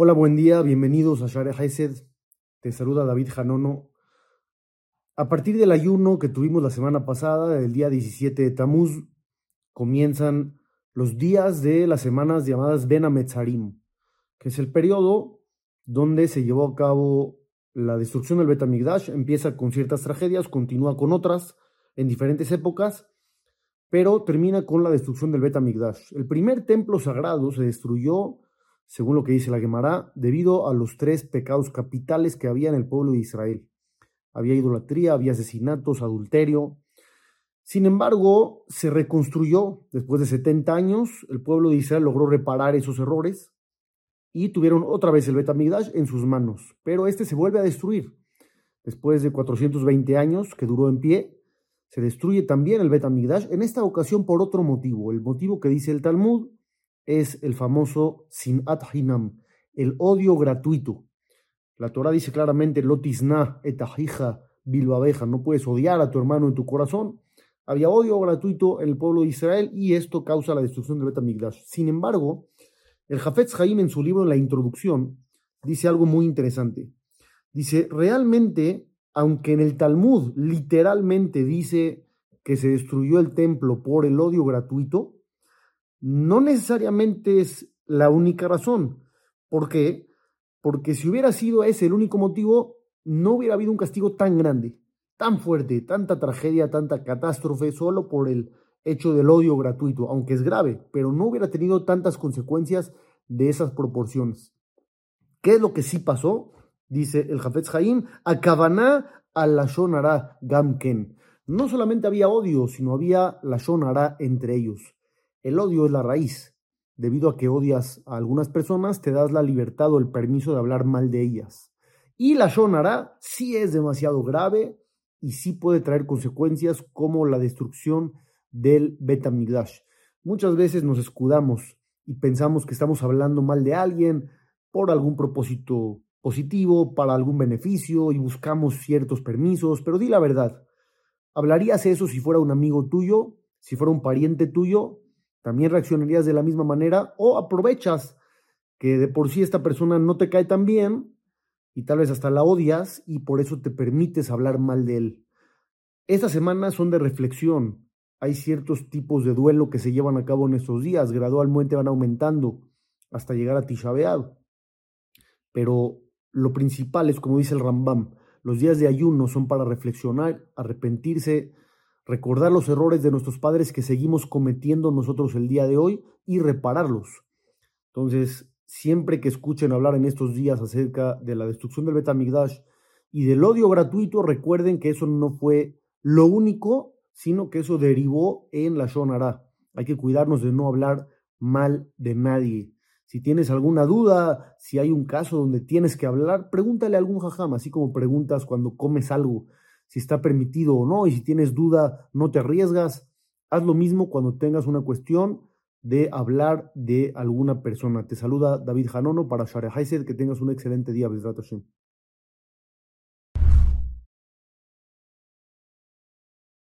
Hola, buen día, bienvenidos a Share Haesed. Te saluda David Janono. A partir del ayuno que tuvimos la semana pasada, el día 17 de Tamuz, comienzan los días de las semanas llamadas Ben Ametzarim, que es el periodo donde se llevó a cabo la destrucción del Betamigdash. Empieza con ciertas tragedias, continúa con otras en diferentes épocas, pero termina con la destrucción del Betamigdash. El primer templo sagrado se destruyó según lo que dice la Gemara, debido a los tres pecados capitales que había en el pueblo de Israel. Había idolatría, había asesinatos, adulterio. Sin embargo, se reconstruyó después de 70 años, el pueblo de Israel logró reparar esos errores y tuvieron otra vez el Betamigdash en sus manos, pero este se vuelve a destruir. Después de 420 años que duró en pie, se destruye también el Betamigdash, en esta ocasión por otro motivo, el motivo que dice el Talmud, es el famoso sinat hinam, el odio gratuito. La Torah dice claramente, lotisna etahija bilbabeja, no puedes odiar a tu hermano en tu corazón. Había odio gratuito en el pueblo de Israel y esto causa la destrucción del Betamigdash. Sin embargo, el Jafetz Haim en su libro, en la introducción, dice algo muy interesante. Dice, realmente, aunque en el Talmud literalmente dice que se destruyó el templo por el odio gratuito, no necesariamente es la única razón. ¿Por qué? Porque si hubiera sido ese el único motivo, no hubiera habido un castigo tan grande, tan fuerte, tanta tragedia, tanta catástrofe, solo por el hecho del odio gratuito, aunque es grave, pero no hubiera tenido tantas consecuencias de esas proporciones. ¿Qué es lo que sí pasó? Dice el Jafetz Haim, Akabaná al Lashon Gamken. No solamente había odio, sino había Lashon entre ellos. El odio es la raíz. Debido a que odias a algunas personas, te das la libertad o el permiso de hablar mal de ellas. Y la Shonara sí es demasiado grave y sí puede traer consecuencias como la destrucción del Betamigdash. Muchas veces nos escudamos y pensamos que estamos hablando mal de alguien por algún propósito positivo, para algún beneficio y buscamos ciertos permisos, pero di la verdad. ¿Hablarías eso si fuera un amigo tuyo, si fuera un pariente tuyo? también reaccionarías de la misma manera o aprovechas que de por sí esta persona no te cae tan bien y tal vez hasta la odias y por eso te permites hablar mal de él. Estas semanas son de reflexión. Hay ciertos tipos de duelo que se llevan a cabo en estos días, gradualmente van aumentando hasta llegar a Tisha Pero lo principal es, como dice el Rambam, los días de ayuno son para reflexionar, arrepentirse, recordar los errores de nuestros padres que seguimos cometiendo nosotros el día de hoy y repararlos. Entonces, siempre que escuchen hablar en estos días acerca de la destrucción del Betamigdash y del odio gratuito, recuerden que eso no fue lo único, sino que eso derivó en la Shonara. Hay que cuidarnos de no hablar mal de nadie. Si tienes alguna duda, si hay un caso donde tienes que hablar, pregúntale a algún jajam, así como preguntas cuando comes algo si está permitido o no, y si tienes duda, no te arriesgas. Haz lo mismo cuando tengas una cuestión de hablar de alguna persona. Te saluda David Janono para Share que tengas un excelente día, Hashem.